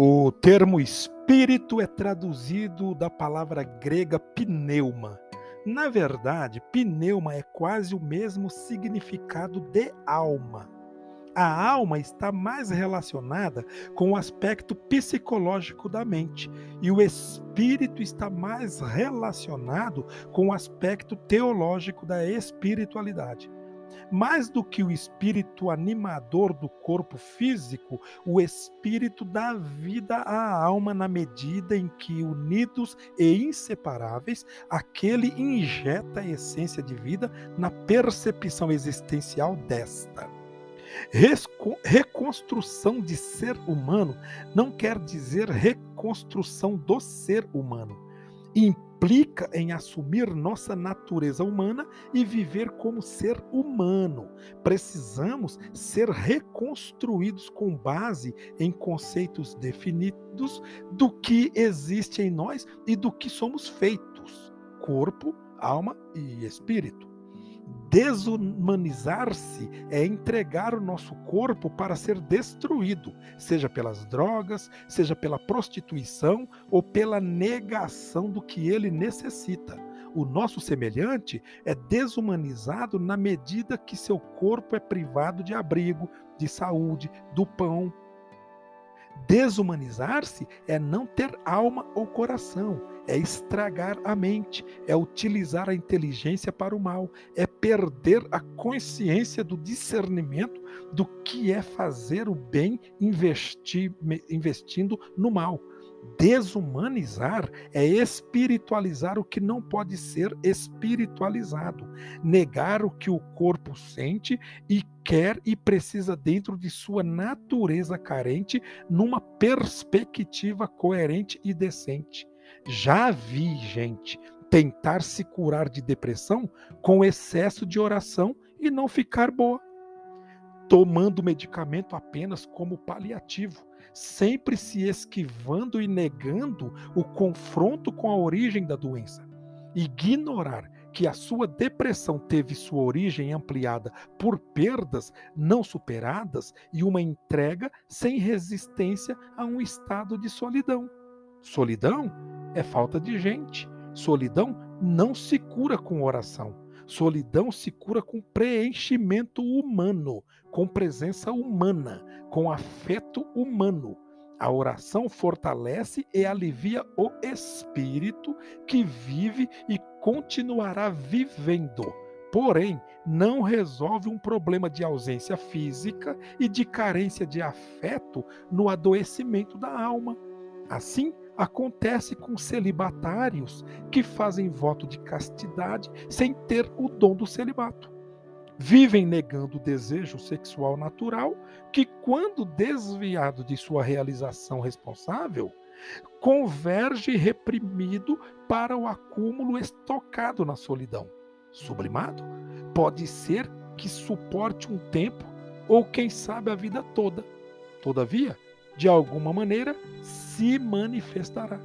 O termo espírito é traduzido da palavra grega pneuma. Na verdade, pneuma é quase o mesmo significado de alma. A alma está mais relacionada com o aspecto psicológico da mente e o espírito está mais relacionado com o aspecto teológico da espiritualidade. Mais do que o espírito animador do corpo físico, o espírito dá vida à alma na medida em que, unidos e inseparáveis, aquele injeta a essência de vida na percepção existencial desta. Reconstrução de ser humano não quer dizer reconstrução do ser humano implica em assumir nossa natureza humana e viver como ser humano. Precisamos ser reconstruídos com base em conceitos definidos do que existe em nós e do que somos feitos: corpo, alma e espírito. Desumanizar-se é entregar o nosso corpo para ser destruído, seja pelas drogas, seja pela prostituição ou pela negação do que ele necessita. O nosso semelhante é desumanizado na medida que seu corpo é privado de abrigo, de saúde, do pão. Desumanizar-se é não ter alma ou coração, é estragar a mente, é utilizar a inteligência para o mal, é perder a consciência do discernimento do que é fazer o bem investindo no mal. Desumanizar é espiritualizar o que não pode ser espiritualizado, negar o que o corpo sente e quer e precisa dentro de sua natureza carente, numa perspectiva coerente e decente. Já vi gente tentar se curar de depressão com excesso de oração e não ficar boa, tomando medicamento apenas como paliativo, sempre se esquivando e negando o confronto com a origem da doença. Ignorar que a sua depressão teve sua origem ampliada por perdas não superadas e uma entrega sem resistência a um estado de solidão. Solidão é falta de gente. Solidão não se cura com oração. Solidão se cura com preenchimento humano, com presença humana, com afeto humano. A oração fortalece e alivia o espírito que vive e continuará vivendo. Porém, não resolve um problema de ausência física e de carência de afeto no adoecimento da alma. Assim, acontece com celibatários que fazem voto de castidade sem ter o dom do celibato. Vivem negando o desejo sexual natural, que, quando desviado de sua realização responsável, converge reprimido para o acúmulo estocado na solidão. Sublimado? Pode ser que suporte um tempo ou, quem sabe, a vida toda. Todavia, de alguma maneira, se manifestará.